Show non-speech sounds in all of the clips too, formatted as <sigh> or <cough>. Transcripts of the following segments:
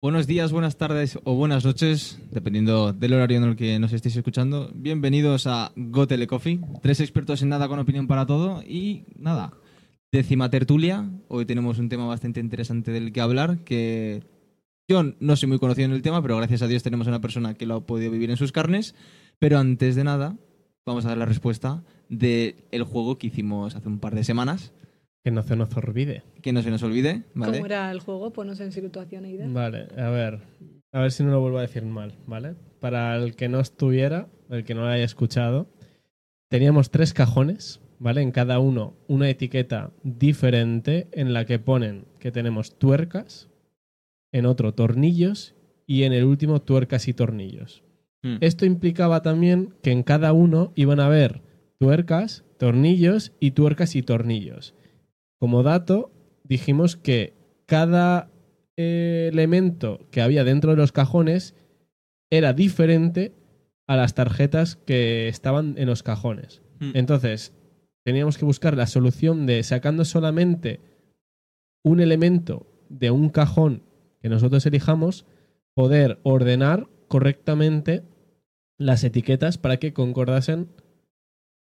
Buenos días, buenas tardes o buenas noches, dependiendo del horario en el que nos estéis escuchando. Bienvenidos a Gotele Coffee, tres expertos en nada con opinión para todo y nada, décima tertulia. Hoy tenemos un tema bastante interesante del que hablar, que yo no soy muy conocido en el tema, pero gracias a Dios tenemos una persona que lo ha podido vivir en sus carnes. Pero antes de nada, vamos a dar la respuesta del juego que hicimos hace un par de semanas. Que no se nos olvide. Que no se nos olvide, ¿vale? ¿Cómo era el juego? Ponos en situación. Vale, a ver. A ver si no lo vuelvo a decir mal, ¿vale? Para el que no estuviera, el que no lo haya escuchado, teníamos tres cajones, ¿vale? En cada uno una etiqueta diferente en la que ponen que tenemos tuercas, en otro tornillos y en el último tuercas y tornillos. Hmm. Esto implicaba también que en cada uno iban a haber tuercas, tornillos y tuercas y tornillos. Como dato, dijimos que cada eh, elemento que había dentro de los cajones era diferente a las tarjetas que estaban en los cajones. Hmm. Entonces, teníamos que buscar la solución de sacando solamente un elemento de un cajón que nosotros elijamos, poder ordenar correctamente las etiquetas para que concordasen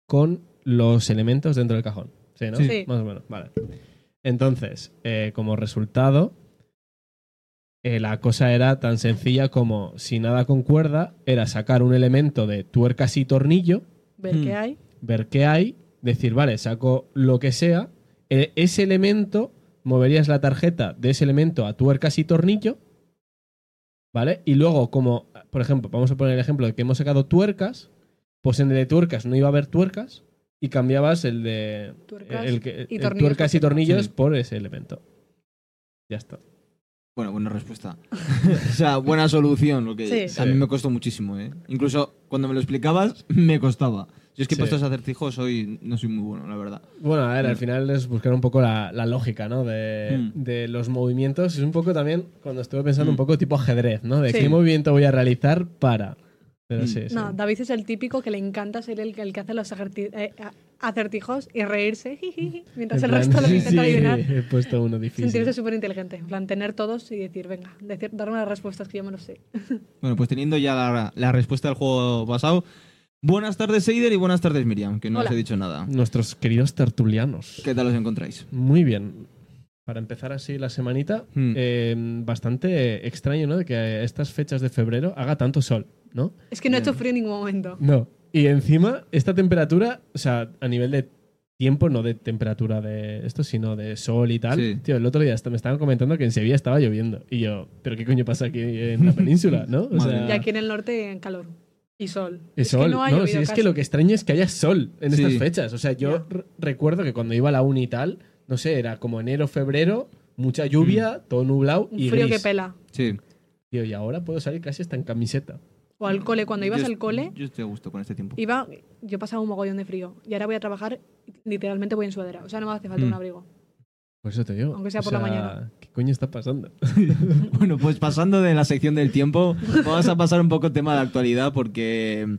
con los elementos dentro del cajón. Sí, ¿no? Sí. Más o menos, vale. Entonces, eh, como resultado, eh, la cosa era tan sencilla como, si nada concuerda, era sacar un elemento de tuercas y tornillo, Ver Hmm. qué hay. ver qué hay, decir, vale, saco lo que sea, e- ese elemento, moverías la tarjeta de ese elemento a tuercas y tornillo, ¿vale? Y luego, como, por ejemplo, vamos a poner el ejemplo de que hemos sacado tuercas, pues en el de tuercas no iba a haber tuercas y cambiabas el de Tuercas el que- y el tornillos tuercas y por tornillos Sí. por ese elemento. Ya está. Bueno, buena respuesta. <laughs> o sea, buena solución, lo que Sí. a mí Sí. me costó muchísimo, ¿eh? Incluso cuando me lo explicabas, <laughs> me costaba. Yo es que Sí. puestos acertijos hoy no soy muy bueno, la verdad. Bueno, a ver, al Mm. final es buscar un poco la, la lógica, ¿no? De, Mm. de los movimientos. Es un poco también, cuando estuve pensando, Mm. un poco tipo ajedrez, ¿no? De Sí. qué movimiento voy a realizar para. Pero Mm. sí, sí. No, David es el típico que le encanta ser el, que- el que hace los eh, acertijos y reírse <laughs> mientras En el plan, resto lo intenta sí, adivinar. he puesto uno difícil. Sentirse súper inteligente. En plan, tener todos y decir, venga, decir, darme las respuestas que yo me lo sé. <laughs> Bueno, pues teniendo ya la, la respuesta del juego pasado. Buenas tardes, Eider, y buenas tardes, Miriam, que no os he dicho nada. Nuestros queridos tertulianos. ¿Qué tal os encontráis? Muy bien. Para empezar así la semanita, Mm. eh, bastante extraño, ¿no? De que a estas fechas de febrero haga tanto sol, ¿no? Es que no he hecho Bien. frío en ningún momento. No. Y encima, esta temperatura, o sea, a nivel de tiempo, no de temperatura de esto, sino de sol y tal. Sí. Tío, el otro día hasta me estaban comentando que en Sevilla estaba lloviendo. Y yo, ¿pero qué coño pasa aquí en la <laughs> península, no? O sea. Y aquí en el norte, en calor. Y sol. es Es sol. que no ha no, llovido sí, es que lo que extraño es que haya sol en Sí. estas fechas. O sea, yo recuerdo que cuando iba a la uni y tal, no sé, era como enero, febrero, mucha lluvia, todo nublado Un y frío gris. que pela. Sí. Tío, y ahora puedo salir casi hasta en camiseta. O al cole. Cuando ibas Yo- al cole, Yo estoy a gusto con este tiempo. iba, yo pasaba un mogollón de frío. Y ahora voy a trabajar, literalmente voy en sudadera. O sea, no me hace falta Mm. un abrigo. Por eso te digo. Aunque sea O por la mañana. ¿Qué coño está pasando? <laughs> Bueno, pues pasando de la sección del tiempo, <laughs> vamos a pasar un poco tema de actualidad porque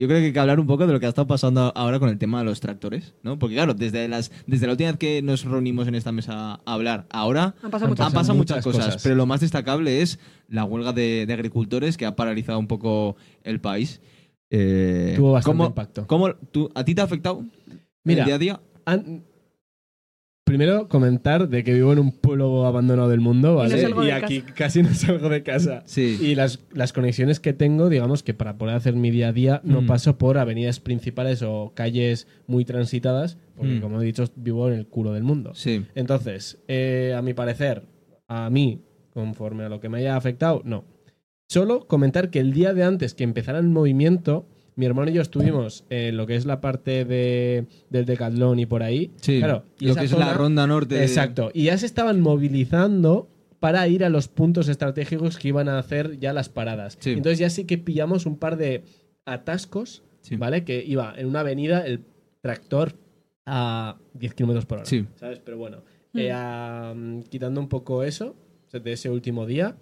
yo creo que hay que hablar un poco de lo que ha estado pasando ahora con el tema de los tractores, ¿no? Porque claro, desde, las, desde la última vez que nos reunimos en esta mesa a hablar, ahora Han pasado Han muchas han pasado pasado muchas, muchas cosas, cosas. pero lo más destacable es la huelga de, de agricultores que ha paralizado un poco el país. Eh, Tuvo bastante ¿cómo- impacto. cómo tú- ¿A ti te ha afectado Mira, el día a día? An- Primero, comentar de que vivo en un pueblo abandonado del mundo, ¿vale? de aquí casi no salgo de casa. Sí. Y las, las conexiones que tengo, digamos que para poder hacer mi día a día no Mm. paso por avenidas principales o calles muy transitadas, porque Mm. como he dicho, vivo en el culo del mundo. Sí. Entonces, eh, a mi parecer, a mí, conforme a lo que me haya afectado, no. Solo comentar que el día de antes que empezara el movimiento, mi hermano y yo estuvimos en lo que es la parte de, del decatlón y por ahí. Sí. Claro, y lo que es zona- la ronda norte. de- Exacto. Y ya se estaban movilizando para ir a los puntos estratégicos que iban a hacer ya las paradas. Sí. Entonces ya sí que pillamos un par de atascos, Sí. ¿vale? Que iba en una avenida el tractor a 10 kilómetros por hora. Sí. ¿Sabes? Pero bueno, Mm. eh, quitando un poco eso, de ese último día,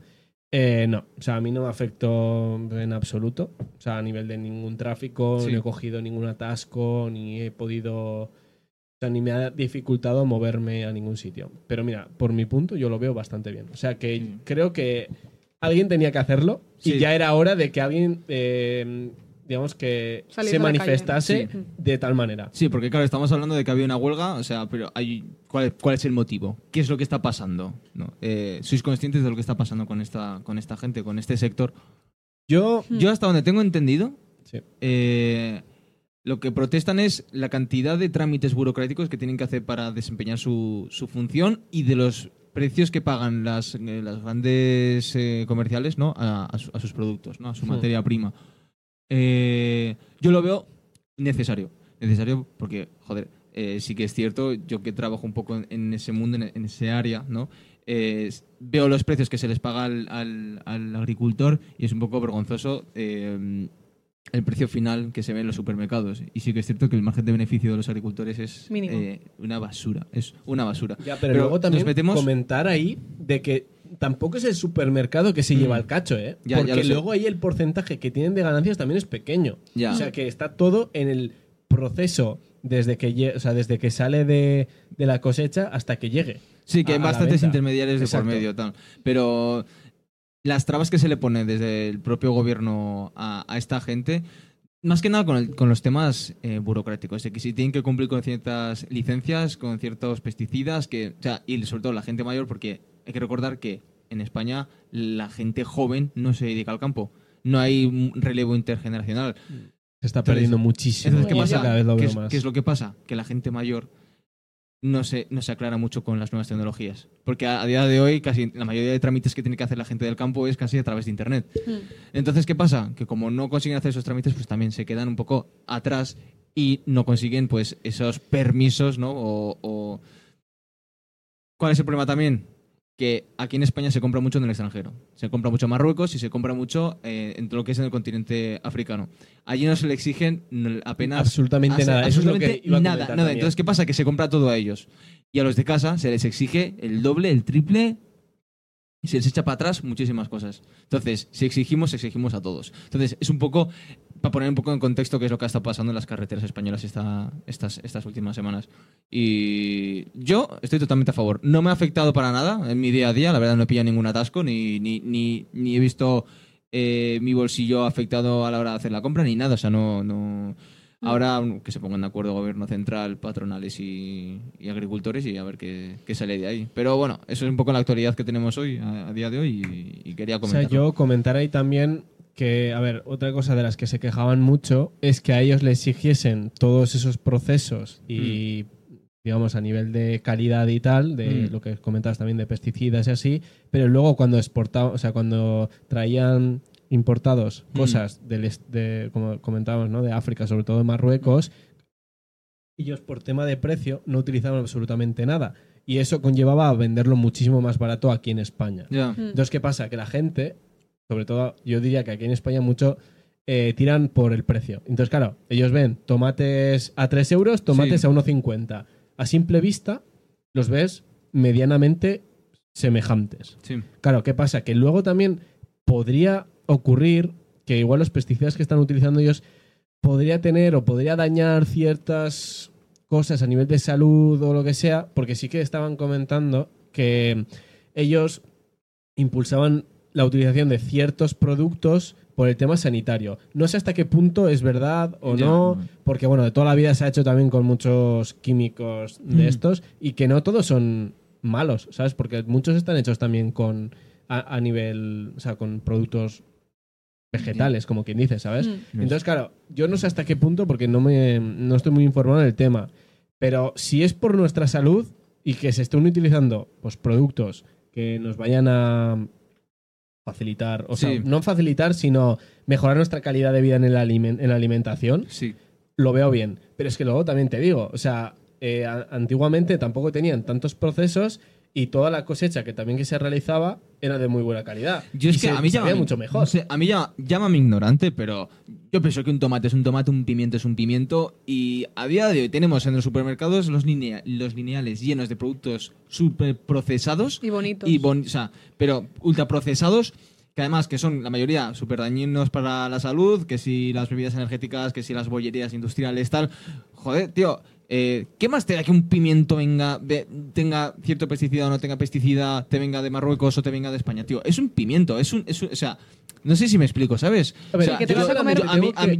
eh, no. O sea, a mí no me afectó en absoluto. O sea, a nivel de ningún tráfico, Sí. no he cogido ningún atasco, ni he podido O sea, ni me ha dificultado moverme a ningún sitio. Pero mira, por mi punto, yo lo veo bastante bien. O sea, que creo que alguien tenía que hacerlo y ya era hora de que alguien, eh, digamos, que Salir se calle. manifestase Sí. de tal manera. Sí, porque claro, estamos hablando de que había una huelga, o sea, pero hay, ¿cuál, cuál es el motivo? ¿Qué es lo que está pasando? ¿No? Eh, ¿Sois conscientes de lo que está pasando con esta, con esta gente, con este sector? Yo, Hmm. Yo hasta donde tengo entendido, sí. eh, lo que protestan es la cantidad de trámites burocráticos que tienen que hacer para desempeñar su, su función y de los precios que pagan las, eh, las grandes eh, comerciales ¿no? a, a su- a sus productos, ¿no? a su Hmm. materia prima. Eh, yo lo veo necesario. Necesario porque, joder, eh, sí que es cierto, yo que trabajo un poco en, en ese mundo, en, en ese área, ¿no? Eh, veo los precios que se les paga al, al- al agricultor y es un poco vergonzoso eh, el precio final que se ve en los supermercados. Y sí que es cierto que el margen de beneficio de los agricultores es eh, una basura. Es una basura. Ya, pero, Pero luego también nos metemos- comentar ahí de que tampoco es el supermercado que se Mm. lleva el cacho, ¿eh? Ya, Porque luego ahí el porcentaje que tienen de ganancias también es pequeño. Ya. O sea que está todo en el proceso desde que, o sea, desde que sale de, de la cosecha hasta que llegue. Sí, que a- hay bastantes intermediarios de Exacto. por medio, tal. Pero las trabas que se le pone desde el propio gobierno a, a esta gente, más que nada con, el- con los temas eh, burocráticos, de que si tienen que cumplir con ciertas licencias, con ciertos pesticidas, que, o sea, y sobre todo la gente mayor, porque hay que recordar que en España la gente joven no se dedica al campo. No hay un relevo intergeneracional. Se está Entonces- perdiendo muchísimo. Entonces, ¿qué pasa? Cada vez lo ¿Qué veo es, más. qué es lo que pasa? Que la gente mayor no se, no se aclara mucho con las nuevas tecnologías. Porque a, a día de hoy, casi la mayoría de trámites que tiene que hacer la gente del campo es casi a través de Internet. Hmm. Entonces, ¿qué pasa? Que como no consiguen hacer esos trámites, pues también se quedan un poco atrás y no consiguen pues esos permisos, ¿no? O, o- ¿Cuál es el problema también? Que aquí en España se compra mucho en el extranjero. Se compra mucho en Marruecos y se compra mucho eh, en todo lo que es en el continente africano. Allí no se le exigen apenas Absolutamente nada. Eso es lo que absolutamente iba a nada, comentar nada. también. Entonces, ¿qué pasa? Que se compra todo a ellos. Y a los de casa se les exige el doble, el triple y se les echa para atrás muchísimas cosas. Entonces, si exigimos, exigimos a todos. Entonces, es un poco, para poner un poco en contexto qué es lo que ha estado pasando en las carreteras españolas esta, estas, estas últimas semanas. Y yo estoy totalmente a favor. No me ha afectado para nada en mi día a día, la verdad no he pillado ningún atasco, ni, ni, ni, ni he visto eh, mi bolsillo afectado a la hora de hacer la compra, ni nada. O sea, no... no Ahora mm, que se pongan de acuerdo gobierno central, patronales y, y agricultores y a ver qué, qué sale de ahí. Pero bueno, eso es un poco la actualidad que tenemos hoy, a, a día de hoy, y, y quería O sea, comentar. yo comentar ahí también que, a ver, otra cosa de las que se quejaban mucho es que a ellos le exigiesen todos esos procesos y, digamos, a nivel de calidad y tal, de Mm. lo que comentabas también de pesticidas y así, pero luego cuando exportaban, o sea, cuando traían importados Mm. cosas del est- de, como comentábamos, ¿no? De África, sobre todo de Marruecos, ellos por tema de precio no utilizaban absolutamente nada. Y eso conllevaba a venderlo muchísimo más barato aquí en España. Entonces, ¿qué pasa? Que la gente, sobre todo yo diría que aquí en España mucho, eh, tiran por el precio. Entonces, claro, ellos ven tomates a 3 euros, tomates Sí. a 1,50. A simple vista, los ves medianamente semejantes. Sí. Claro, ¿qué pasa? Que luego también podría ocurrir que igual los pesticidas que están utilizando ellos podría tener o podría dañar ciertas cosas a nivel de salud o lo que sea, porque sí que estaban comentando que ellos impulsaban la utilización de ciertos productos por el tema sanitario. No sé hasta qué punto es verdad o Ya. no, porque bueno, de toda la vida se ha hecho también con muchos químicos de Mm. estos y que no todos son malos, ¿sabes? Porque muchos están hechos también con a, a nivel, o sea, con productos vegetales, como quien dice, ¿sabes? Hmm. Entonces, claro, yo no sé hasta qué punto, porque no, me, no estoy muy informado en el tema, pero si es por nuestra salud y que se estén utilizando pues, productos que nos vayan a facilitar, o sea, no facilitar, sino mejorar nuestra calidad de vida en, el alimen- en la alimentación, Sí. lo veo bien. Pero es que luego también te digo, o sea, eh, antiguamente tampoco tenían tantos procesos y toda la cosecha que también que se realizaba era de muy buena calidad. Yo es Y que se- a mí llama mucho mejor. no sé, a mí llama, llámame ignorante, pero yo pienso que un tomate es un tomate, un pimiento es un pimiento y a día de hoy tenemos en los supermercados los, linea- los lineales llenos de productos super procesados Y bonitos. y bon- o sea, pero ultraprocesados que además que son la mayoría súper dañinos para la salud, que si las bebidas energéticas, que si las bollerías industriales, tal. Joder, tío, eh, ¿qué más te da que un pimiento venga, ve- tenga cierto pesticida o no tenga pesticida, te venga de Marruecos o te venga de España, tío? Es un pimiento, es un, es un- o sea, no sé si me explico, ¿sabes? O sea,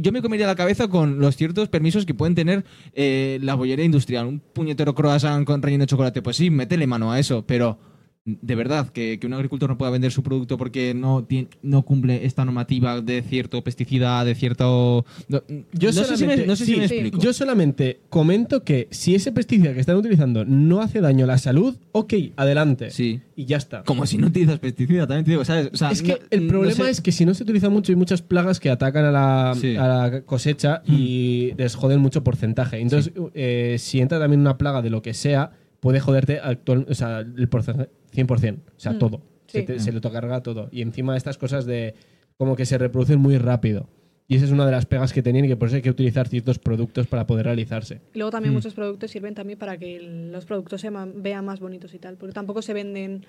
yo me comería la cabeza con los ciertos permisos que pueden tener eh, la bollería industrial. Un puñetero croissant con relleno de chocolate, pues sí, métele mano a eso, pero de verdad, que, que un agricultor no pueda vender su producto porque no, tiene, no cumple esta normativa de cierto pesticida, de cierto... No, Yo no sé si me, solamente- no sé si sí, me sí. explico. Yo solamente comento que si ese pesticida que están utilizando no hace daño a la salud, ok, adelante. Sí. Y ya está. Como si no utilizas pesticida, también te digo, ¿sabes? O sea, Es que el problema sé- es que si no se utiliza mucho hay muchas plagas que atacan a la, Sí. a la cosecha y les joden mucho porcentaje. Entonces, eh, si entra también una plaga de lo que sea, puede joderte actual, o sea, el porcentaje 100%. O sea, Mm. todo. Se, te- se le carga todo. Y encima estas cosas de como que se reproducen muy rápido. Y esa es una de las pegas que tenían y que por eso hay que utilizar ciertos productos para poder realizarse. Y luego también Mm. muchos productos sirven también para que los productos se vean más bonitos y tal. Porque tampoco se venden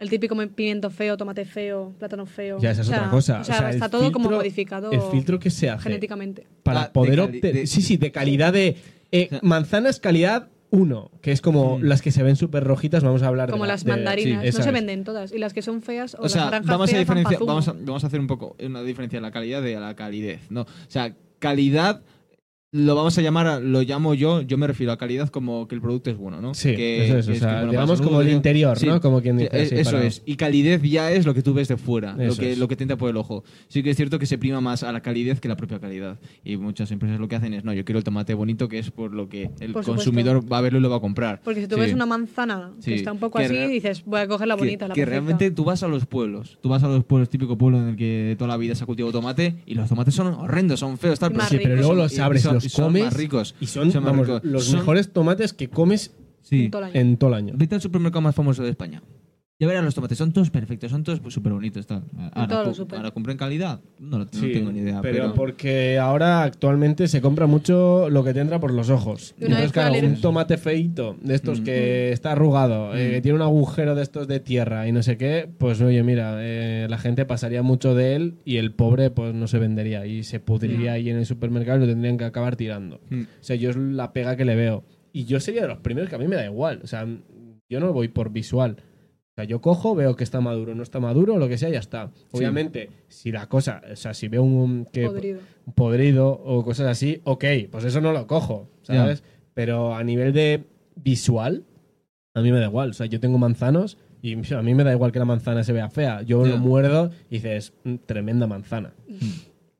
el típico pimiento feo, tomate feo, plátano feo. Ya, esa es O sea, otra cosa. O sea, O sea, el está todo como modificado El filtro que se hace genéticamente. para Ah, de poder obtener. Sí, sí, de calidad de. eh, manzanas calidad 1, que es como Mm. las que se ven súper rojitas, vamos a hablar de Como la- las de- mandarinas. sí, no se venden todas. Y las que son feas o, O sea, las naranjas vamos a, feas van pa' diferenciar, zumo. vamos, a, vamos a hacer un poco una diferencia en la calidad de la calidez, ¿no? O sea, calidad lo vamos a llamar, lo llamo yo, yo me refiero a calidad como que el producto es bueno, ¿no? Sí, que, eso es. que O que sea, bueno para digamos la como el que- interior, sí. ¿no? Como quien Sí, dice. es- sí, eso para- es. Y calidez ya es lo que tú ves de fuera, lo que, es. lo que te entra por el ojo. Sí que es cierto que se prima más a la calidez que la propia calidad. Y muchas empresas lo que hacen es, no, yo quiero el tomate bonito, que es por lo que el consumidor va a verlo y lo va a comprar. Porque si tú Sí. ves una manzana Sí. que está un poco Que así, dices, voy a coger la que- bonita, la que, perfecta. realmente tú vas a los pueblos, tú vas a los pueblos, típico pueblo en el que toda la vida se ha cultivado tomate y los tomates son horrendos, son feos, tal, más Sí, pero luego los abres, son- los son comes más ricos. y son, Son más vamos, ricos. los Son- mejores tomates que comes Sí. En todo el año. en todo el año. Vete al supermercado más famoso de España. Ya verás los tomates, son todos perfectos, son todos súper bonitos. Tal. Ahora, super. calidad. No, no Sí, tengo ni idea. pero, Pero, porque ahora actualmente se compra mucho lo que te entra por los ojos. Una Entonces, claro, un tomate feito de estos Mm. que está arrugado, eh, Mm. que tiene un agujero de estos de tierra y no sé qué, pues oye, mira, eh, la gente pasaría mucho de él y el pobre pues no se vendería y se pudriría ahí en el supermercado y lo tendrían que acabar tirando. Mm. O sea, yo es la pega que le veo. Y yo sería de los primeros que a mí me da igual. O sea, yo no voy por visual. O sea, yo cojo, veo que está maduro, no está maduro, lo que sea, ya está. Obviamente, si la cosa, o sea, si veo un que Podrido. podrido o cosas así, ok, pues eso no lo cojo, ¿sabes? Pero a nivel de visual, a mí me da igual. O sea, yo tengo manzanos y a mí me da igual que la manzana se vea fea. Yo lo muerdo y dices, "Mm, tremenda manzana.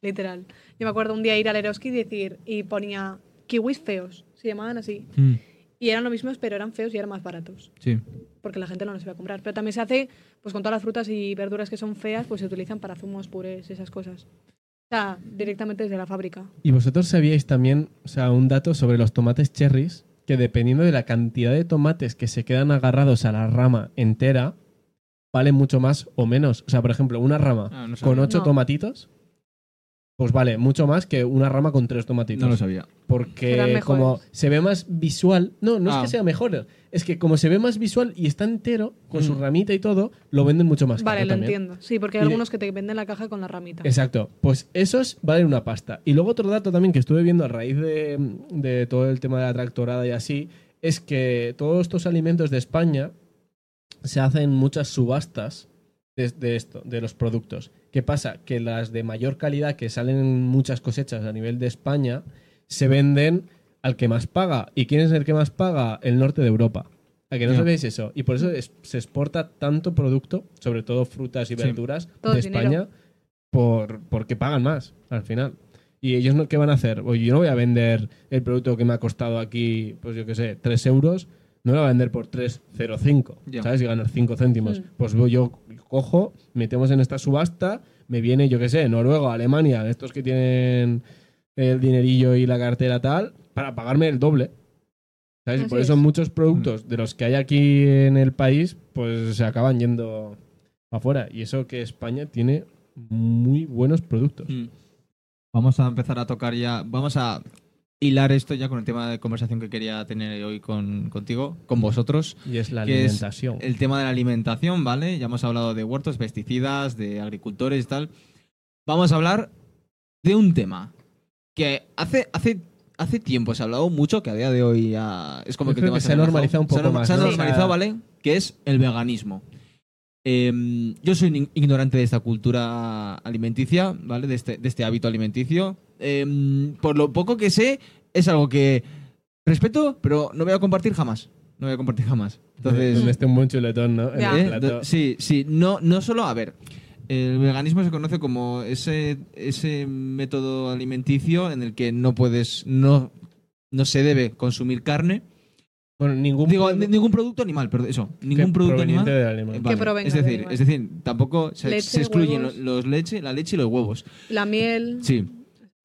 Literal. Yo me acuerdo un día ir al Eroski y decir, y ponía kiwis feos, se llamaban así. Mm, Y eran lo mismos, pero eran feos y eran más baratos. Sí. Porque la gente no los iba a comprar. Pero también se hace, pues con todas las frutas y verduras que son feas, pues se utilizan para zumos, purés, esas cosas. O sea, directamente desde la fábrica. Y vosotros sabíais también, o sea, un dato sobre los tomates cherries, que dependiendo de la cantidad de tomates que se quedan agarrados a la rama entera, vale mucho más o menos. O sea, por ejemplo, una rama Ah, no con ocho No. tomatitos, pues vale mucho más que una rama con tres tomatitos. No lo sabía. Porque como se ve más visual, no, no es Ah. que sea mejor, es que como se ve más visual y está entero, con su Mm. ramita y todo, lo venden mucho más Vale, caro lo también. entiendo. Sí, porque hay Y algunos que te venden la caja con la ramita. Exacto. Pues esos valen una pasta. Y luego otro dato también que estuve viendo a raíz de, de todo el tema de la tractorada y así, es que todos estos alimentos de España se hacen muchas subastas de, de esto, de los productos. ¿Qué pasa? Que las de mayor calidad que salen en muchas cosechas a nivel de España se venden al que más paga. ¿Y quién es el que más paga? El norte de Europa. ¿A que no sabéis eso? Y por eso es- se exporta tanto producto, sobre todo frutas y Sí. verduras, Todo de dinero. España por, porque pagan más al final. ¿Y ellos no, qué van a hacer? Oye, yo no voy a vender el producto que me ha costado aquí, pues yo qué sé, 3 euros, no lo voy a vender por 3,05, Ya. ¿sabes? Y ganar 5 céntimos. Mm. Pues voy yo cojo, metemos en esta subasta, me viene, yo qué sé, Noruega, Alemania, estos que tienen el dinerillo y la cartera tal, para pagarme el doble. ¿Sabes? Y por eso es. muchos productos de los que hay aquí en el país, pues se acaban yendo afuera. Y eso que España tiene muy buenos productos. Mm. Vamos a empezar a tocar ya. Vamos a hilar esto ya con el tema de conversación que quería tener hoy con, contigo, con vosotros. Y es la que es alimentación. el tema de la alimentación, ¿vale? Ya hemos hablado de huertos, pesticidas, de agricultores y tal. Vamos a hablar de un tema que hace, hace, hace tiempo se ha hablado mucho, que a día de hoy ya es como Yo que, creo el tema que se ha relajado. normalizado un Se ha poco norma- más, Se ha ¿no? normalizado, ¿vale? Que es el veganismo. Em, yo soy ignorante de esta cultura alimenticia, ¿vale? De este, de este hábito alimenticio. Em, por lo poco que sé, es algo que respeto, pero no voy a compartir jamás. No voy a compartir jamás. Entonces, Donde esté un buen chuletón, ¿no? En el ¿Eh? plato. Sí, sí, no, no solo, a ver, el veganismo se conoce como ese, ese método alimenticio en el que no puedes, no, no se debe consumir carne. Bueno, ningún Digo, producto ni- ningún producto animal, perdón, eso, que ningún producto animal. animal. eh, Que es decir, animal. es decir, tampoco se, Leche, se excluyen huevos. los leche, la leche y los huevos. La miel. Sí.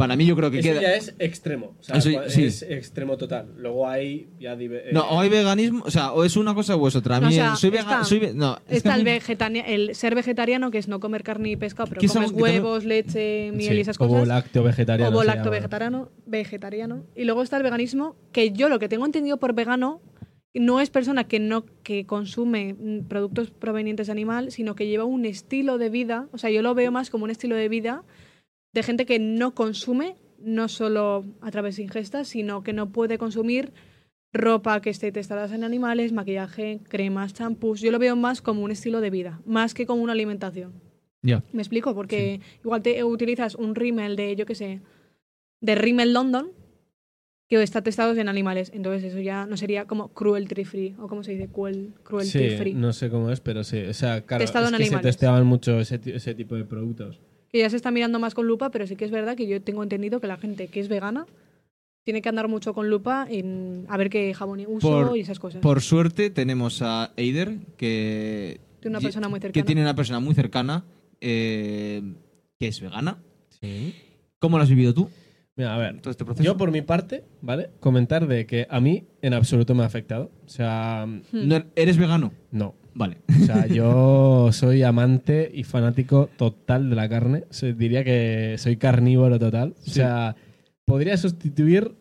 Para mí yo creo que Eso queda. ya es extremo. O sea, Eso- cua- sí. es extremo total. Luego hay ya dive- No, eh, o hay veganismo, o sea, o es una cosa o es otra. A No, mí o sea, soy está- vegano, soy ve- no, es Está el, mí- vegetania- el ser vegetariano, que es no comer carne y pescado, pero comes también- huevos, leche, miel sí, y esas cosas. lácteo vegetariano. Lacto llama. vegetariano, vegetariano. Y luego está el veganismo, que yo lo que tengo entendido por vegano no es persona que no que consume productos provenientes de animal, sino que lleva un estilo de vida. O sea, yo lo veo más como un estilo de vida de gente que no consume, no solo a través de ingestas, sino que no puede consumir ropa que esté testada en animales, maquillaje, cremas, champús. Yo lo veo más como un estilo de vida, más que como una alimentación. Ya. ¿Me explico? Porque igual te utilizas un rímel de, yo qué sé, de Rimmel London, que está testado en animales. Entonces eso ya no sería como cruelty free, o como se dice, cruel, cruelty Sí, free. no sé cómo es, pero sí. O sea, claro, es que se testeaban mucho ese, ese tipo de productos. Que ya se está mirando más con lupa, pero sí que es verdad que yo tengo entendido que la gente que es vegana tiene que andar mucho con lupa en a ver qué jabón uso Por- y esas cosas. Por suerte tenemos a Eider, que, Tiene una persona muy que cercana. tiene una persona muy cercana, eh, que es vegana. Sí. ¿Cómo lo has vivido tú, Mira, a ver. todo este proceso? Yo, por mi parte, ¿vale? Comentar de que a mí en absoluto me ha afectado. O sea, Hmm. ¿No er- ¿Eres vegano? no. Vale. O sea, yo soy amante y fanático total de la carne. O sea, diría que soy carnívoro total. O sea, podría sustituir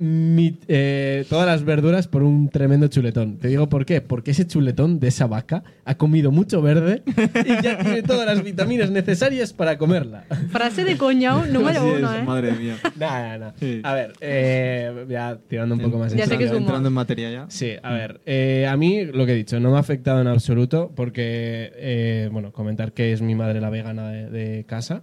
mi- eh, todas las verduras por un tremendo chuletón. Te digo por qué. Porque ese chuletón de esa vaca ha comido mucho verde y ya tiene todas las vitaminas necesarias para comerla. Frase de coñao número Así es, uno, ¿eh? Madre mía. <laughs> Nada, nada. Sí. A ver, eh, ya tirando un poco más en Ya sé serio. que es humor. Entrando en materia ya. Sí, a ver, eh, a mí lo que he dicho, no me ha afectado en absoluto porque, eh, bueno, comentar que es mi madre la vegana de, de casa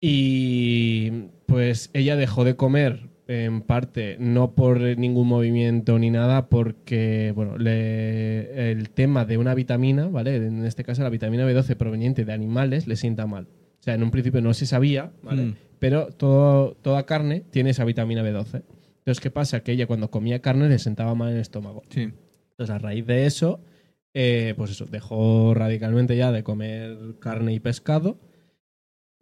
y pues ella dejó de comer en parte no por ningún movimiento ni nada porque, bueno, le- el tema de una vitamina, ¿vale? En este caso la vitamina B12 proveniente de animales le sienta mal. O sea, en un principio no se sabía, ¿vale? Mm. Pero todo, toda carne tiene esa vitamina B12. Entonces, ¿qué pasa? Que ella cuando comía carne le sentaba mal en el estómago. Sí. Entonces, a raíz de eso, eh, pues eso, dejó radicalmente ya de comer carne y pescado.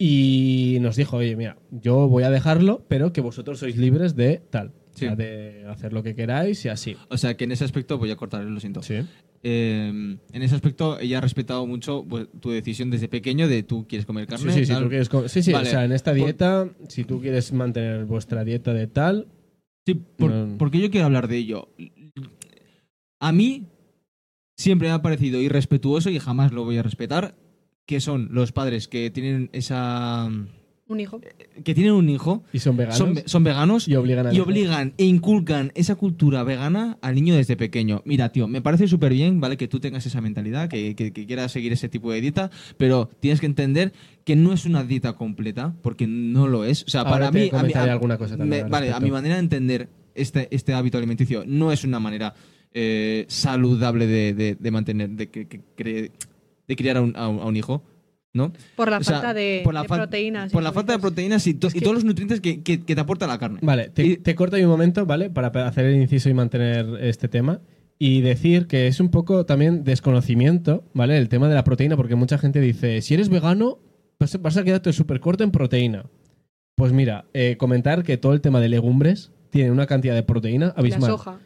Y nos dijo, oye, mira, yo voy a dejarlo, pero que vosotros sois libres de tal. Sí. de hacer lo que queráis y así. O sea, que en ese aspecto voy a cortar, lo siento. Sí. Eh, en ese aspecto ella ha respetado mucho pues, tu decisión desde pequeño de tú quieres comer Sí, carne. sí, si tal. tú quieres com- sí, sí, Vale. o sea, en esta Por- dieta, si tú quieres mantener vuestra dieta de tal, Sí, por- No. porque yo quiero hablar de ello. A mí siempre me ha parecido irrespetuoso y jamás lo voy a respetar que son los padres que tienen esa Un hijo. que tienen un hijo, y son veganos, son, ve- son veganos y obligan a y obligan e inculcan esa cultura vegana al niño desde pequeño. Mira, tío, me parece súper bien, ¿vale? Que tú tengas esa mentalidad, que, que- que quieras seguir ese tipo de dieta, pero tienes que entender que no es una dieta completa, porque no lo es. O sea, Ahora para te mí... a mí- comentaré a- alguna cosa también me- al vale, a mi manera de entender este, este hábito alimenticio no es una manera eh, saludable de, de- de mantener, de, que- de criar a un, a un- a un hijo, ¿no? Por la O sea, falta de, por la de fal- proteínas. Por la falta de proteínas y, to- Es y que- todos los nutrientes que, que- que te aporta la carne. Vale, te, Y- te corto ahí un momento, ¿vale? Para pa- hacer el inciso y mantener este tema. Y decir que es un poco también desconocimiento, ¿vale? El tema de la proteína, porque mucha gente dice, si eres vegano, vas a quedarte súper corto en proteína. Pues mira, eh, comentar que todo el tema de legumbres tiene una cantidad de proteína La abismal. soja.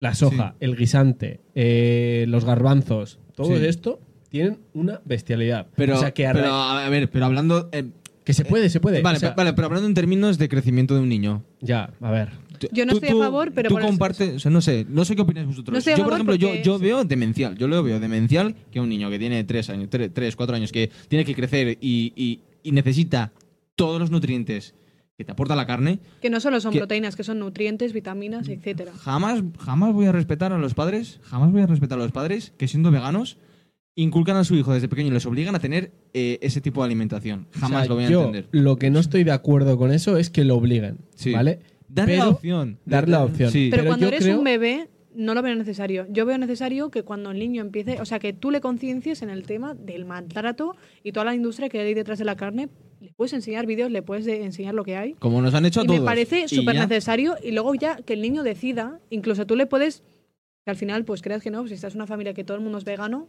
La soja, el guisante, eh, los garbanzos, todo Sí. esto tienen una bestialidad. Pero, o sea que a pero, a ver, pero hablando. eh, Que se puede, se puede. Vale, O sea, pero, vale, pero hablando en términos de crecimiento de un niño. Ya, a ver. Yo no tú- estoy a favor, pero Tú por compartes, o sea, no sé, no sé qué opináis vosotros. No yo, por ejemplo, yo, yo veo demencial. Yo lo veo demencial que un niño que tiene 3 años, 3, 4 años, que tiene que crecer y, y- y necesita todos los nutrientes que te aporta la carne, Que no solo son Que- proteínas, que son nutrientes, vitaminas, etcétera. jamás, jamás voy a respetar a los padres, jamás voy a respetar a los padres que siendo veganos inculcan a su hijo desde pequeño y les obligan a tener eh, ese tipo de alimentación. Jamás O sea, lo voy a yo entender. Lo que no estoy de acuerdo con eso es que lo obliguen. Sí. ¿Vale? Darle la opción. dar la opción. Sí. Pero, Pero cuando eres creo- un bebé, no lo veo necesario. Yo veo necesario que cuando el niño empiece, o sea, que tú le conciencies en el tema del maltrato y toda la industria que hay detrás de la carne, le puedes enseñar vídeos, le puedes de- enseñar lo que hay. Como nos han hecho a Y todos. me parece súper necesario y luego ya que el niño decida, incluso tú le puedes, que al final pues creas que no, pues si estás en una familia que todo el mundo es vegano,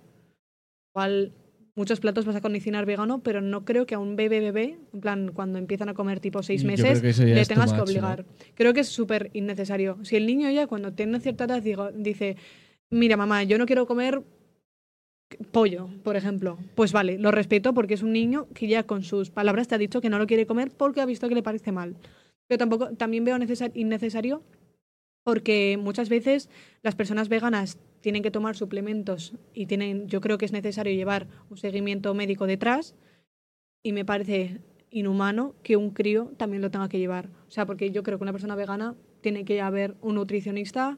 igual muchos platos vas a condicionar vegano, pero no creo que a un bebé bebé, en plan cuando empiezan a comer tipo seis meses, le tengas que much, ¿no? obligar. Creo que es súper innecesario. Si el niño ya cuando tiene cierta edad digo- dice, mira mamá, yo no quiero comer pollo, por ejemplo, pues vale, lo respeto porque es un niño que ya con sus palabras te ha dicho que no lo quiere comer porque ha visto que le parece mal. Pero tampoco, también veo necesar- innecesario porque muchas veces las personas veganas tienen que tomar suplementos y tienen, yo creo que es necesario llevar un seguimiento médico detrás y me parece inhumano que un crío también lo tenga que llevar. O sea, porque yo creo que una persona vegana tiene que haber un nutricionista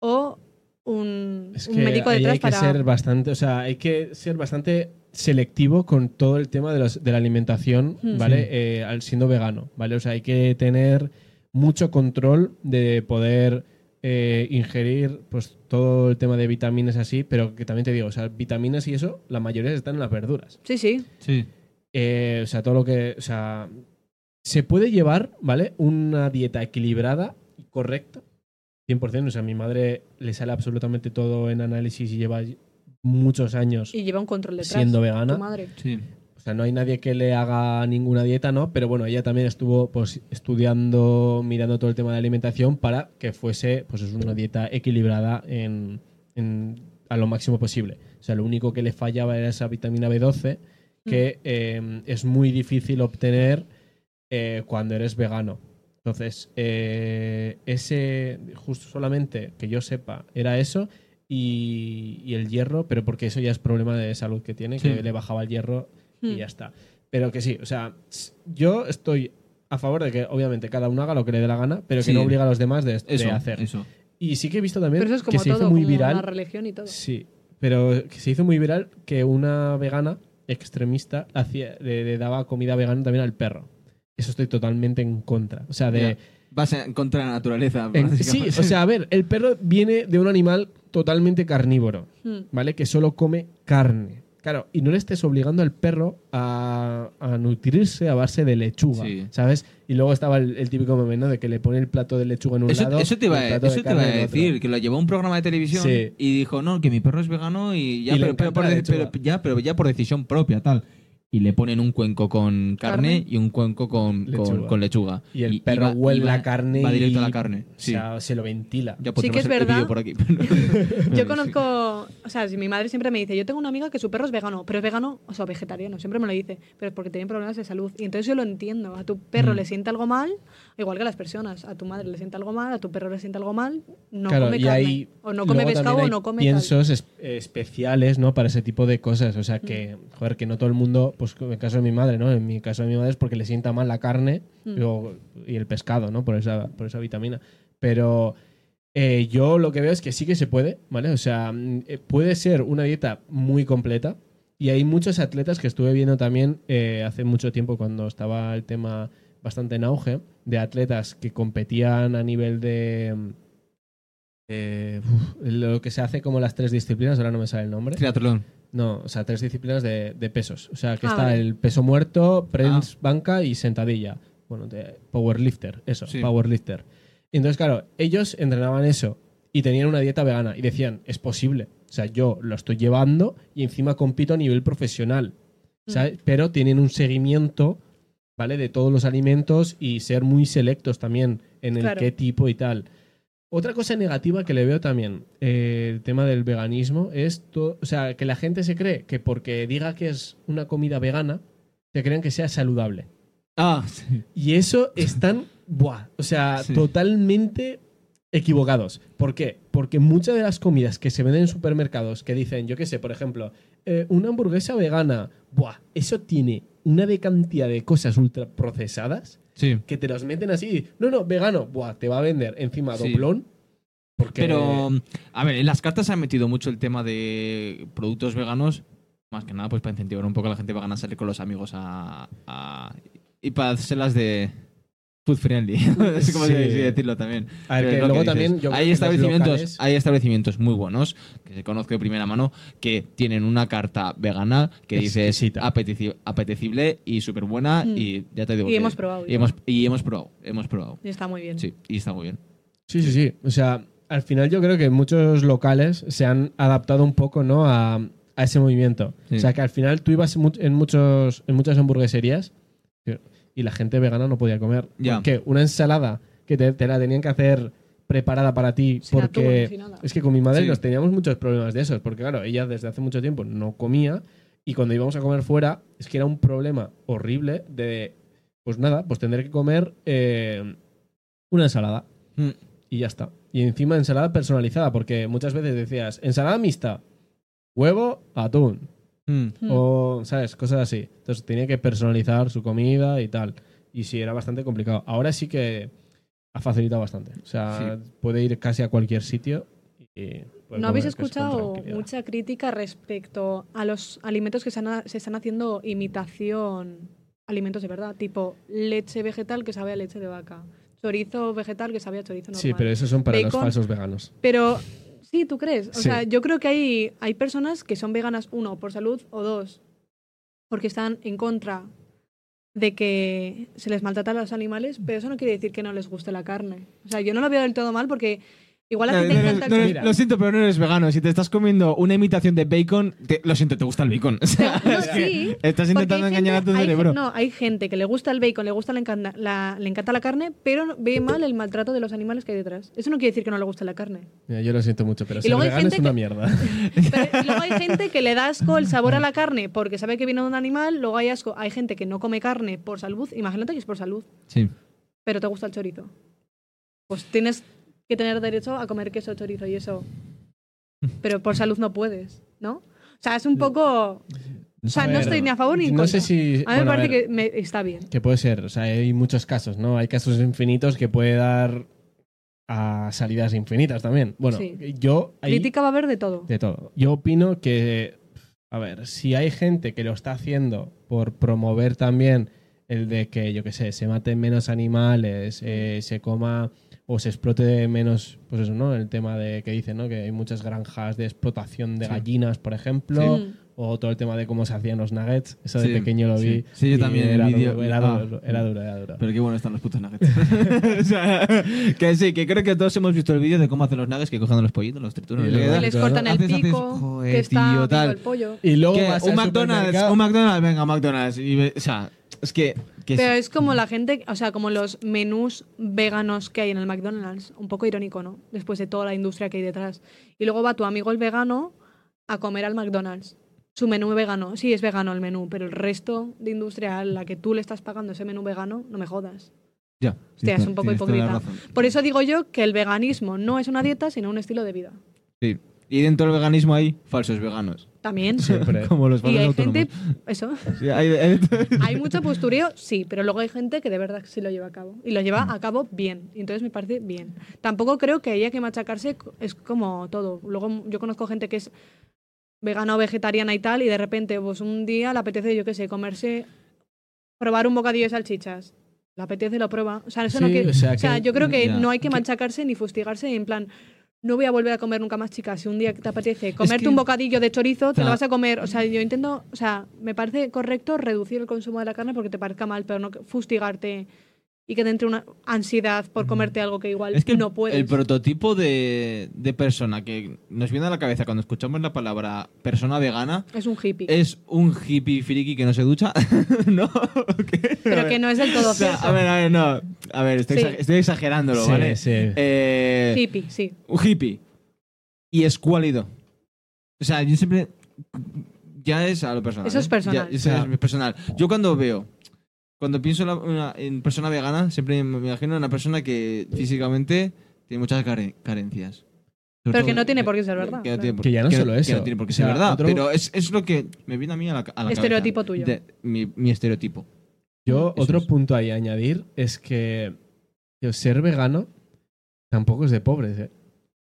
o un, Es un que médico ahí detrás hay que para... ser bastante, o sea, hay que ser bastante selectivo con todo el tema de, los- de la alimentación, Hmm. ¿vale? Sí. Eh, al siendo vegano, ¿vale? O sea, hay que tener mucho control de poder eh, ingerir pues todo el tema de vitaminas así, pero que también te digo, o sea, vitaminas y eso, la mayoría están en las verduras. Sí, sí. Sí. Eh, o sea, todo lo que. O sea. Se puede llevar, ¿vale? Una dieta equilibrada y correcta. 100%. O sea, a mi madre le sale absolutamente todo en análisis y lleva muchos años Y lleva un control detrás. siendo vegana. Tu madre. Sí. O sea, no hay nadie que le haga ninguna dieta, ¿no? Pero bueno, ella también estuvo pues estudiando, mirando todo el tema de alimentación para que fuese pues es una dieta equilibrada en, en- a lo máximo posible. O sea, lo único que le fallaba era esa vitamina B12 que eh, es muy difícil obtener eh, cuando eres vegano. Entonces, eh, ese, justo solamente que yo sepa, era eso y, y el hierro, pero porque eso ya es problema de salud que tiene, que le bajaba el hierro y Hmm. ya está. Pero que sí, o sea, yo estoy a favor de que obviamente cada uno haga lo que le dé la gana, pero que Sí. no obliga a los demás de, de Eso, hacer. eso. Y sí que he visto también Pero eso es que como se todo, hizo muy como viral. la religión y todo. Sí, pero que se hizo muy viral que una vegana extremista hacía, le, le daba comida vegana también al perro. Eso estoy totalmente en contra. O sea, de... Ya. Vas en contra de la naturaleza. en- sí, básicamente. o sea, a ver, el perro viene de un animal totalmente carnívoro, Hmm. ¿vale? Que solo come carne. Claro, y no le estés obligando al perro a, a nutrirse a base de lechuga, Sí. ¿sabes? Y luego estaba el, el típico meme, ¿no? De que le pone el plato de lechuga en un Eso, lado. eso te iba, a- eso te iba a decir, que lo llevó a un programa de televisión Sí. y dijo, no, que mi perro es vegano y ya, Y por, pero ya, pero ya por decisión propia, tal. Y le ponen un cuenco con carne, Carne. y un cuenco con con- Lechuga. con lechuga. Y el perro va- huele va- la carne. Va directo a y- la carne. Sí. O sea, se lo ventila. ya Sí que es verdad. por aquí. <laughs> <laughs> Yo conozco, o sea, si mi madre siempre me dice, yo tengo una amiga que su perro es vegano, pero es vegano, o sea, vegetariano, siempre me lo dice, pero es porque tiene problemas de salud. Y entonces yo lo entiendo, a tu perro Mm. le siente algo mal, igual que a las personas, a tu madre le siente algo mal, a tu perro le siente algo mal, no Claro, come y carne, hay- o no come pescado o no come piensos es- especiales, ¿no? Para ese tipo de cosas. O sea, que, joder, que no todo el mundo, pues en el caso de mi madre, ¿no? En mi caso de mi madre es porque le sienta mal la carne Mm. y el pescado, ¿no? Por esa, por esa vitamina. Pero eh, yo lo que veo es que sí que se puede, ¿vale? O sea, mm, eh, puede ser una dieta muy completa. Y hay muchos atletas que estuve viendo también eh, hace mucho tiempo cuando estaba el tema bastante en auge, de atletas que competían a nivel de... eh, uf, lo que se hace como las tres disciplinas, ahora no me sale el nombre. Triatlón. No, o sea, tres disciplinas de, de pesos. O sea, que Ah, está vale. el peso muerto, press Ah. banca y sentadilla. Bueno, de powerlifter, eso, Sí. powerlifter. Y entonces, claro, ellos entrenaban eso y tenían una dieta vegana y decían, es posible. O sea, yo lo estoy llevando y encima compito a nivel profesional. Mm. Pero tienen un seguimiento, ¿vale? De todos los alimentos y ser muy selectos también en el Claro. qué tipo y tal. Otra cosa negativa que le veo también, eh, el tema del veganismo, es o sea, que la gente se cree que porque diga que es una comida vegana, se creen que sea saludable. Ah, sí. Y eso están, buah, o sea, <laughs> Sí. totalmente equivocados. ¿Por qué? Porque muchas de las comidas que se venden en supermercados que dicen, yo qué sé, por ejemplo, eh, una hamburguesa vegana, buah, eso tiene una de cantidad de cosas ultra procesadas Sí. que te los meten así. No, no, vegano, buah, te va a vender encima Sí. doblón. Porque Pero, a ver, en las cartas se ha metido mucho el tema de productos veganos, más que nada pues para incentivar un poco a la gente vegana a salir con los amigos a, a- y para hacerlas de food friendly, <laughs> es como Sí. se dice decirlo también. A ver, Pero que es lo luego también yo hay establecimientos, locales- hay establecimientos muy buenos que se conozco de primera mano que tienen una carta vegana que dice apeteci- apetecible y súper buena Mm. y ya te digo Y que- hemos probado, y hemos, y hemos probado hemos probado Y está muy bien. sí y está muy bien Sí, sí, sí. O sea, al final yo creo que muchos locales se han adaptado un poco, ¿no? A, a ese movimiento. Sí. O sea, que al final tú ibas en, muchos, en muchas hamburgueserías y la gente vegana no podía comer. Ya. Porque una ensalada que te, te la tenían que hacer preparada para ti Sin porque atún, sin nada. es que con mi madre Sí. nos teníamos muchos problemas de esos porque claro ella desde hace mucho tiempo no comía y cuando íbamos a comer fuera es que era un problema horrible de pues nada pues tener que comer eh, una ensalada Mm. y ya está. Y encima ensalada personalizada, porque muchas veces decías, ensalada mixta, huevo, atún, Mm. Mm. o, ¿sabes? Cosas así. Entonces tenía que personalizar su comida y tal. Y sí, era bastante complicado. Ahora sí que ha facilitado bastante. O sea, puede ir casi a cualquier sitio y... ¿No habéis escuchado mucha crítica respecto a los alimentos que se, han- se están haciendo imitación alimentos de verdad? Tipo leche vegetal que sabe a leche de vaca, chorizo vegetal que sabe a chorizo normal. Sí, pero esos son para los Bacon. falsos veganos. Pero sí, ¿tú crees? O Sí. sea, yo creo que hay, hay personas que son veganas, uno, por salud, o dos, porque están en contra de que se les maltrata a los animales, pero eso no quiere decir que no les guste la carne. O sea, yo no lo veo del todo mal porque igual a No, ti te no encanta el Mira. lo siento, pero no eres vegano. Si te estás comiendo una imitación de bacon, te- lo siento, te gusta el bacon. <laughs> O sea, No, es que sí, estás Porque intentando hay engañar a gente- tu hay cerebro. gen- no, hay gente que le gusta el bacon, le gusta le encanta la, le encanta la carne, pero ve mal el maltrato de los animales que hay detrás. Eso no quiere decir que no le guste la carne. Mira, yo lo siento mucho, pero ser luego hay vegano es una que- mierda. <laughs> Pero y luego hay gente que le da asco el sabor a la carne porque sabe que viene de un animal, luego hay asco, hay gente que no come carne por salud, imagínate que es por salud, Sí. pero te gusta el chorizo. Pues tienes que tener derecho a comer queso, chorizo y eso. <laughs> Pero por salud no puedes, ¿no? O sea, es un poco... O sea, no estoy ni a favor ni en No contra. sé si... A mí bueno, me parece ver. que me- está bien. Que puede ser, o sea, hay muchos casos, ¿no? Hay casos infinitos que puede dar a salidas infinitas también. Bueno, Sí. yo ahí- Crítica va a haber de todo. de todo. Yo opino que, a ver, si hay gente que lo está haciendo por promover también el de que, yo qué sé, se maten menos animales, eh, se coma o se explote menos, pues eso, ¿no? El tema de que dicen, ¿no? Que hay muchas granjas de explotación de Sí. gallinas, por ejemplo. Mm. O todo el tema de cómo se hacían los nuggets. Eso de Sí, pequeño lo sí. vi. Sí, yo también, el Era, vídeo- duro, era, ah. duro, era duro, era duro. Pero qué bueno están los putos nuggets. <laughs> o sea, que sí, que creo que todos hemos visto el vídeo de cómo hacen los nuggets, que cogen los pollitos, los trituran. Y luego les cortan el Haces- haces, pico, joder, que está tío, tal. el pollo. Y luego un al McDonald's, un McDonald's, venga, McDonald's. Y o sea, es que... que Pero es- es como la gente, o sea, como los menús veganos que hay en el McDonald's. Un poco irónico, ¿no? Después de toda la industria que hay detrás. Y luego va tu amigo el vegano a comer al McDonald's. Su menú vegano. Sí, es vegano el menú, pero el resto de industria a la que tú le estás pagando ese menú vegano, no me jodas. Ya, Hostia, es un poco hipócrita. Por eso digo yo que el veganismo no es una dieta, sino un estilo de vida. Sí. Y dentro del veganismo hay falsos veganos. También. Siempre. <laughs> Como los Y hay autónomos. gente, eso, Sí, hay- hay- <laughs> hay mucho postureo, sí, pero luego hay gente que de verdad sí lo lleva a cabo. Y lo lleva a cabo bien. Y entonces me parece bien. Tampoco creo que haya que machacarse, es como todo. Luego yo conozco gente que es vegana o vegetariana y tal, y de repente, pues un día le apetece, yo qué sé, comerse, probar un bocadillo de salchichas. Le apetece, lo prueba. O sea, eso no quiere- o sea, o sea, que- yo creo que ya. no hay que machacarse ni fustigarse en plan. No voy a volver a comer nunca más, chicas. Si un día te apetece comerte que- un bocadillo de chorizo, te lo vas a comer. O sea, yo intento, o sea, me parece correcto reducir el consumo de la carne porque te parezca mal, pero no fustigarte y que te entre una ansiedad por comerte algo que igual Es que el- no puedes. el prototipo de, de persona que nos viene a la cabeza cuando escuchamos la palabra persona vegana es un hippie. es un hippie friki que no se ducha, <laughs> ¿no? ¿Qué? pero que no es del todo O sea, cierto. a ver, a ver, no. A ver, estoy, Sí. estoy exagerándolo, Sí, ¿vale? sí. Eh, hippie, sí. un hippie. Y escuálido. O sea, yo siempre. Ya es a lo personal. Eso es ¿eh? personal. Ya, eso es personal. Yo cuando veo cuando pienso en, la- una- en persona vegana, siempre me imagino una persona que físicamente tiene muchas care- carencias. Sobre Pero que no tiene por qué ser verdad, Que, no tiene por- Que ya no solo que eso. no tiene por qué O ser sea, verdad. otro- Pero es, es lo que me viene a mí a la, a la cabeza. Estereotipo tuyo. De- mi, mi estereotipo. Yo, Eso otro es. punto ahí a añadir es que tío, ser vegano tampoco es de pobres, ¿eh?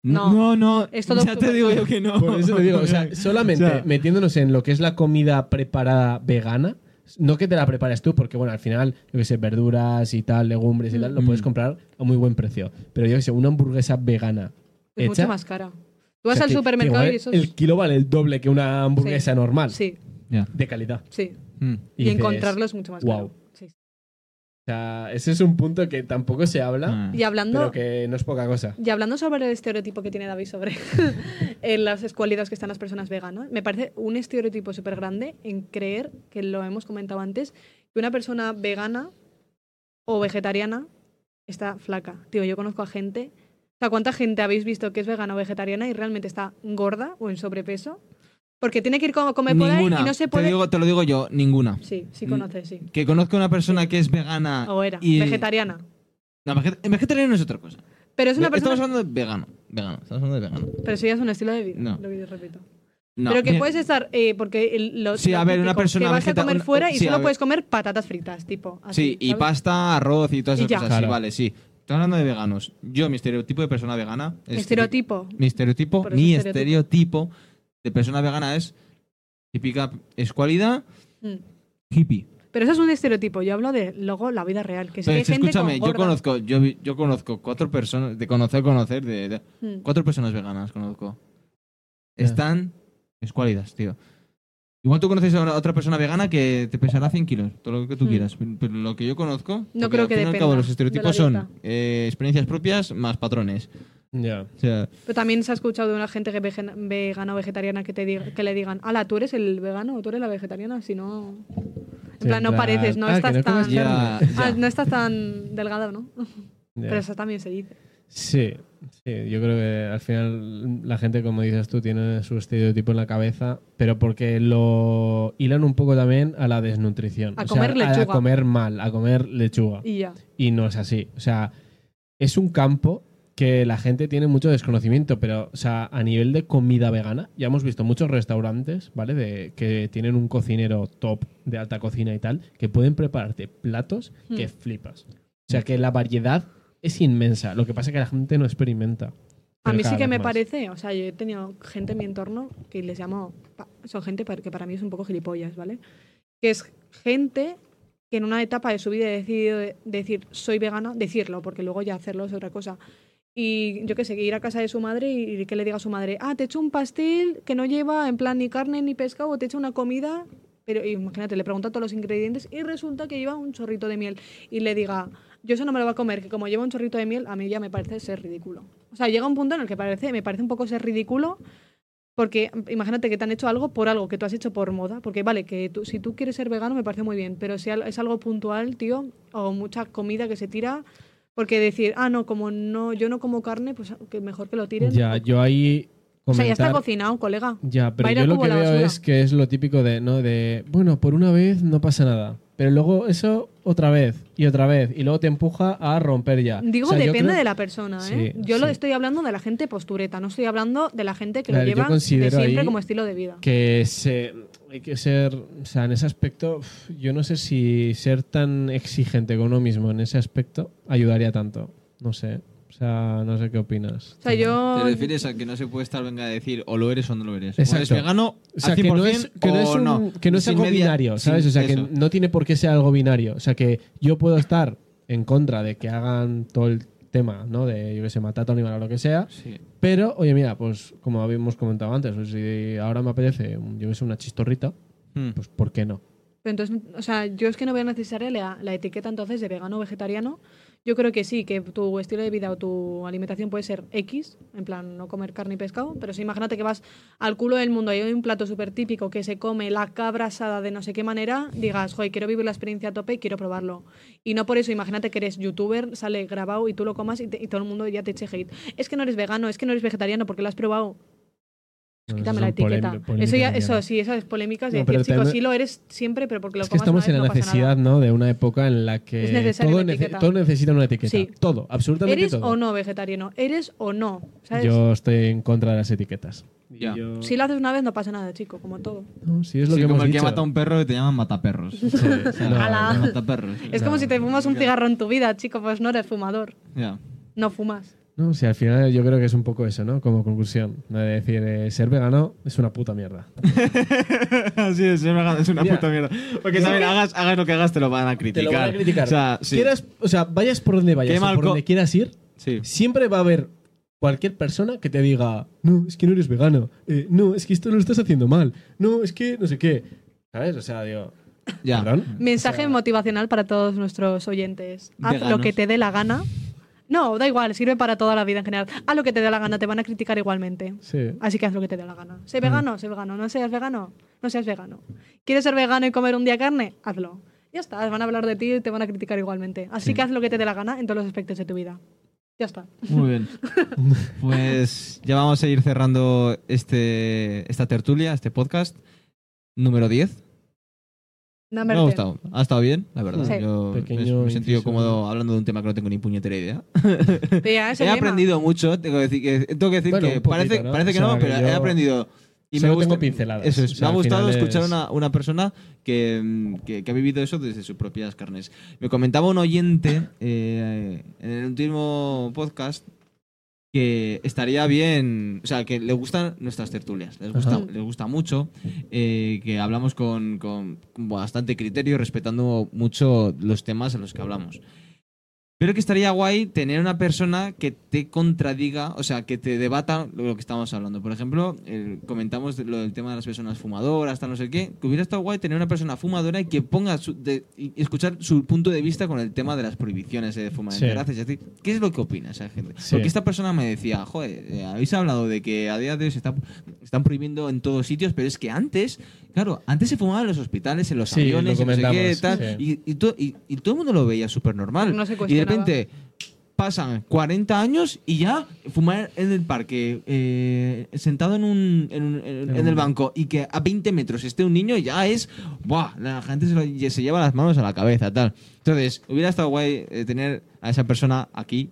No. no, no. Es todo ya te digo yo que no. Por eso te digo, o sea, solamente <laughs> O sea- metiéndonos en lo que es la comida preparada vegana, no que te la prepares tú, porque bueno, al final, yo que sé, verduras y tal, legumbres y tal, lo Mm. puedes comprar a muy buen precio. Pero yo que sé, una hamburguesa vegana Es hecha. mucho más cara. Tú o vas sea, al que- supermercado y eso El es... kilo vale el doble que una hamburguesa normal. Sí. De calidad. sí. Mm. Y, dices, encontrarlo es mucho más "Guau". caro. O sea, ese es un punto que tampoco se habla, Ah. Y hablando, pero que no es poca cosa. y hablando sobre el estereotipo que tiene David sobre <laughs> en las escuelitas que están las personas veganas, me parece un estereotipo súper grande en creer, que lo hemos comentado antes, que una persona vegana o vegetariana está flaca. Tío, yo conozco a gente... O sea, ¿cuánta gente habéis visto que es vegana o vegetariana y realmente está gorda o en sobrepeso? Porque tiene que ir como a comer por ahí y no se te, puede... digo, te lo digo yo, ninguna. Sí, sí conoces, sí. Que conozco a una persona que es vegana. O era, y- vegetariana. No, veget- vegetariano es otra cosa. Pero es una persona... Estamos hablando de vegano. Vegano. Estamos hablando de vegano. Pero eso ya es un estilo de vida, No. lo que yo repito. No, pero que puedes estar, eh, porque el- lo, Sí, lo a ver, una persona que vas a comer fuera y sí, solo puedes comer patatas fritas, tipo. así, Sí, y ¿sabes? pasta, arroz y todas Y esas ya. cosas. Sí, Claro. vale, sí. Estamos hablando de veganos. Yo, mi estereotipo de persona vegana. es Estereotipo. Mi estereotipo, mi estereotipo. De persona vegana es típica escualidad Mm. hippie. Pero eso es un estereotipo. Yo hablo de luego la vida real. Que que hay gente escúchame, con yo conozco, yo, yo conozco cuatro personas, de conocer, conocer, de, de- Mm. cuatro personas veganas conozco. Están escuálidas, tío. Igual tú conoces a otra persona vegana que te pesará 100 kilos, todo lo que tú Mm. quieras. Pero lo que yo conozco. No creo al que fin y al cabo, los de la estereotipos son eh, experiencias propias más patrones. Pero también se ha escuchado de una gente que vegana o vegetariana que, te diga, que le digan, ala, tú eres el vegano o tú eres la vegetariana, si no... En Sí, plan, no pareces, no ah, estás no tan... Ah, no estás tan delgado, ¿no? Pero eso también se dice. Sí, sí, yo creo que al final la gente, como dices tú, tiene su estereotipo en la cabeza, pero porque lo hilan un poco también a la desnutrición. A O sea, comer A lechuga. comer mal, a comer lechuga. Y ya. Y no es así. O sea, es un campo que la gente tiene mucho desconocimiento, pero, o sea, a nivel de comida vegana, ya hemos visto muchos restaurantes, ¿vale? De, que tienen un cocinero top de alta cocina y tal, que pueden prepararte platos que Hmm. flipas. O sea, que la variedad es inmensa. Lo que pasa es que la gente no experimenta. A mí sí que me más. parece, o sea, yo he tenido gente en mi entorno que les llamo, son gente que para mí es un poco gilipollas, ¿vale? Que es gente que en una etapa de su vida ha decidido de- decir soy vegana, decirlo, porque luego ya hacerlo es otra cosa. Y yo qué sé, ir a casa de su madre y que le diga a su madre, ah, te echo un pastel que no lleva en plan ni carne ni pescado, o te echo una comida, pero imagínate, le pregunta todos los ingredientes y resulta que lleva un chorrito de miel y le diga, yo eso no me lo voy a comer, que como lleva un chorrito de miel, a mí ya me parece ser ridículo. O sea, llega un punto en el que parece, me parece un poco ser ridículo porque imagínate que te han hecho algo por algo que tú has hecho por moda. Porque vale, que tú, si tú quieres ser vegano me parece muy bien, pero si es algo puntual, tío, o mucha comida que se tira, porque decir, ah, no, como no, yo no como carne, pues que mejor que lo tiren. Ya, yo ahí. o sea, ya está cocinado, colega. Ya, pero yo lo que veo basura. es que es lo típico de, ¿no? De, bueno, por una vez no pasa nada. Pero luego eso otra vez y otra vez. Y luego te empuja a romper ya. Digo, O sea, yo depende creo- de la persona, ¿eh? Sí, yo lo estoy hablando de la gente postureta, no estoy hablando de la gente que Claro, lo lleva de siempre ahí como estilo de vida. que se, hay que ser, o sea, en ese aspecto, yo no sé si ser tan exigente con uno mismo en ese aspecto ayudaría tanto. No sé. O sea, no sé qué opinas. O sea, yo... Te refieres a que no se puede estar venga a decir o lo eres o no lo eres. O Exacto. eres vegano O sea, que 100% no es, que no es, o un- no. que no es algo media- binario, ¿sabes? O sea, que no tiene por qué ser algo binario. O sea, que yo puedo estar en contra de que hagan todo el tema, ¿no? De, yo que sé, matar a un animal o lo que sea. Sí. Pero, oye, mira, pues como habíamos comentado antes, pues, si ahora me apetece, yo que sé, una chistorrita, Hmm. pues ¿por qué no? Entonces, o sea, yo es que no veo necesaria la, etiqueta entonces de vegano o vegetariano. Yo creo que sí, que tu estilo de vida o tu alimentación puede ser X, en plan no comer carne y pescado, pero si imagínate que vas al culo del mundo y hay un plato súper típico que se come la cabra asada de no sé qué manera, digas, joder, quiero vivir la experiencia a tope y quiero probarlo. Y no por eso, imagínate que eres youtuber, sale grabado y tú lo comas y, y todo el mundo ya te eche hate. Es que no eres vegano, es que no eres vegetariano porque lo has probado. Quítame la etiqueta. eso, ya, eso sí, esas polémicas de No, decir, chicos, sí lo eres siempre, pero porque lo Es que estamos una en la no necesidad, ¿no? De una época en la que todo, nece- todo necesita una etiqueta. Sí. Todo, absolutamente ¿Eres todo. o no vegetariano? ¿Eres o no? ¿Sabes? Yo estoy en contra de las etiquetas. Yo- Si lo haces una vez no pasa nada, chico, como todo. No, sí, es lo Sí, que como hemos el que dicho. mata a un perro y te llaman mataperros. Sí, <laughs> no, Ala. no. Mataperros. Es como si te fumas un cigarro en tu vida, chico, pues no eres fumador. Ya. No fumas. No, sí, al final yo creo que es un poco eso, ¿no? Como conclusión. De decir, eh, ser vegano es una puta mierda. <laughs> Así es, es una es una Mira. puta mierda. Porque también hagas, hagas lo que hagas, te lo van a criticar. O sea, sí. Quieras- o sea, vayas por donde vayas o por donde quieras ir, Sí. siempre va a haber cualquier persona que te diga, no, es que no eres vegano, eh, no, es que esto lo estás haciendo mal, no, es que no sé qué. ¿Sabes? O sea, digo, Ya. perdón. Mensaje O sea, motivacional para todos nuestros oyentes. Haz Veganos. lo que te dé la gana. No, da igual, sirve para toda la vida en general. Haz lo que te dé la gana, te van a criticar igualmente. Sí. Así que haz lo que te dé la gana. Sé vegano, sé vegano. No seas vegano, no seas vegano. ¿Quieres ser vegano y comer un día carne? Hazlo. Ya está, van a hablar de ti y te van a criticar igualmente. Así Sí. que haz lo que te dé la gana en todos los aspectos de tu vida. Ya está. Muy bien. <laughs> Pues ya vamos a ir cerrando este, esta tertulia, este podcast número 10. Me ha gustado. Ha estado bien, la verdad. Sí. Yo me- Pequeño me he sentido inciso. cómodo hablando de un tema que no tengo ni puñetera idea. <laughs> He aprendido mucho. Tengo que decir que, tengo que, decir Bueno, que un poquito, parece, ¿no? parece que O sea, no, pero he aprendido. Y solo me gusta, tengo pinceladas. Eso es. O sea, me ha gustado escuchar es- una, una persona que, que, que ha vivido eso desde sus propias carnes. Me comentaba un oyente eh, en el último podcast que estaría bien, o sea, que le gustan nuestras tertulias, les gusta, les gusta mucho, eh, que hablamos con, con bastante criterio, respetando mucho los temas en los que hablamos. Pero que estaría guay tener una persona que te contradiga, o sea, que te debata lo que estamos hablando. Por ejemplo, el- comentamos de lo del tema de las personas fumadoras, tal no sé qué, que hubiera estado guay tener una persona fumadora y que ponga su- de- y escuchar su punto de vista con el tema de las prohibiciones de fumar. Sí. Gracias a ti. ¿Qué es lo que opina esa gente? Sí. Porque esta persona me decía, joder, eh, habéis hablado de que a día de hoy se está, están prohibiendo en todos sitios, pero es que antes, claro, antes se fumaba en los hospitales, en los Sí, aviones, lo en no sé qué, tal, sí. y, y, to- y- y todo el mundo lo veía súper normal. No se y de cuestionaba. Repente pasan 40 años y ya fumar en el parque eh, sentado en, un, en, un- en- en el banco y que a 20 metros esté un niño ya es ¡buah! la gente se, lo- se lleva las manos a la cabeza tal entonces hubiera estado guay eh, tener a esa persona aquí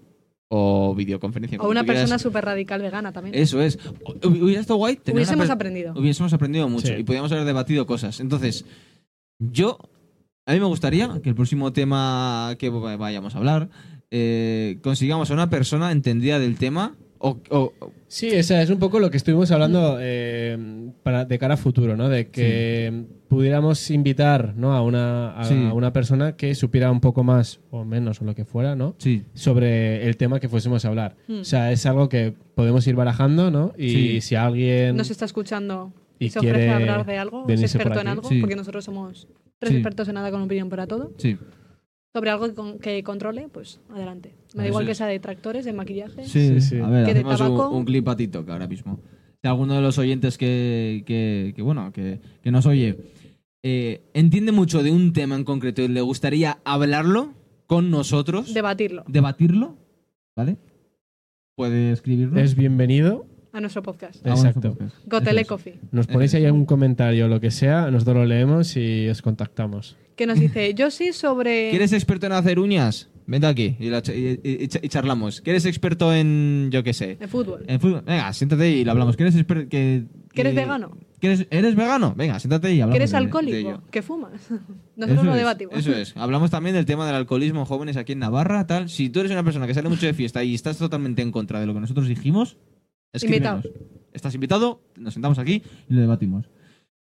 o videoconferencia O una persona súper radical vegana también. eso es hubiera estado guay tener Hubiésemos aprendido. hubiésemos aprendido mucho Sí. y podíamos haber debatido cosas. Entonces, yo, a mí me gustaría que el próximo tema que va- vayamos a hablar, eh, consigamos a una persona entendida del tema o, o- Sí, esa es un poco lo que estuvimos hablando eh, para, de cara a futuro, ¿no? De que pudiéramos invitar ¿no? a, una, a Sí. una persona que supiera un poco más o menos o lo que fuera, ¿no? Sí. Sobre el tema que fuésemos a hablar. Hmm. O sea, es algo que podemos ir barajando, ¿no? Y Sí. si alguien... Nos está escuchando Y se ofrece a hablar de algo, es experto en algo, Sí. porque nosotros somos tres Sí. expertos en nada con opinión para todo. Sí. Sobre algo que, con- que controle, pues adelante. Me da igual que sea de tractores, de maquillaje. Sí, sí. A ver, Que de tabaco- un, un clip a TikTok ahora mismo. Si alguno de los oyentes que, que, que, bueno, que, que nos oye eh, entiende mucho de un tema en concreto y le gustaría hablarlo con nosotros, Debatirlo debatirlo, ¿vale? Puede escribirlo. Es bienvenido. A nuestro podcast. Exacto. Gotele. Coffee. Nos ponéis ahí algún comentario o lo que sea, nosotros lo leemos y os contactamos. Que nos dice, <laughs> yo sí sobre... ¿Quieres experto en hacer uñas? Vente aquí y, la ch- y- y- y ch- y charlamos. ¿Quieres experto en, yo qué sé, De fútbol. en fútbol? Venga, siéntate y lo hablamos. ¿Quieres experto que, ¿Que eres que- vegano? ¿Quieres, ¿Eres vegano? Venga, siéntate y hablamos. ¿Que eres de- de alcohólico? ello. ¿Que fumas? <laughs> Nosotros Eso lo es, debatimos. Eso es. Hablamos también del tema del alcoholismo en jóvenes aquí en Navarra, tal. Si tú eres una persona que sale mucho de fiesta y estás totalmente en contra de lo que nosotros dijimos, escríbenos. Estás invitado, nos sentamos aquí y lo debatimos.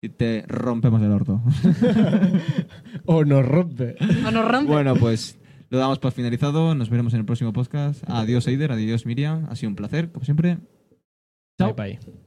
Y te rompemos el orto. <laughs> O nos rompe. O nos rompe. Bueno, pues lo damos por finalizado. Nos veremos en el próximo podcast. Adiós, Eider. Adiós, Miriam. Ha sido un placer, como siempre. Chao. Bye, bye.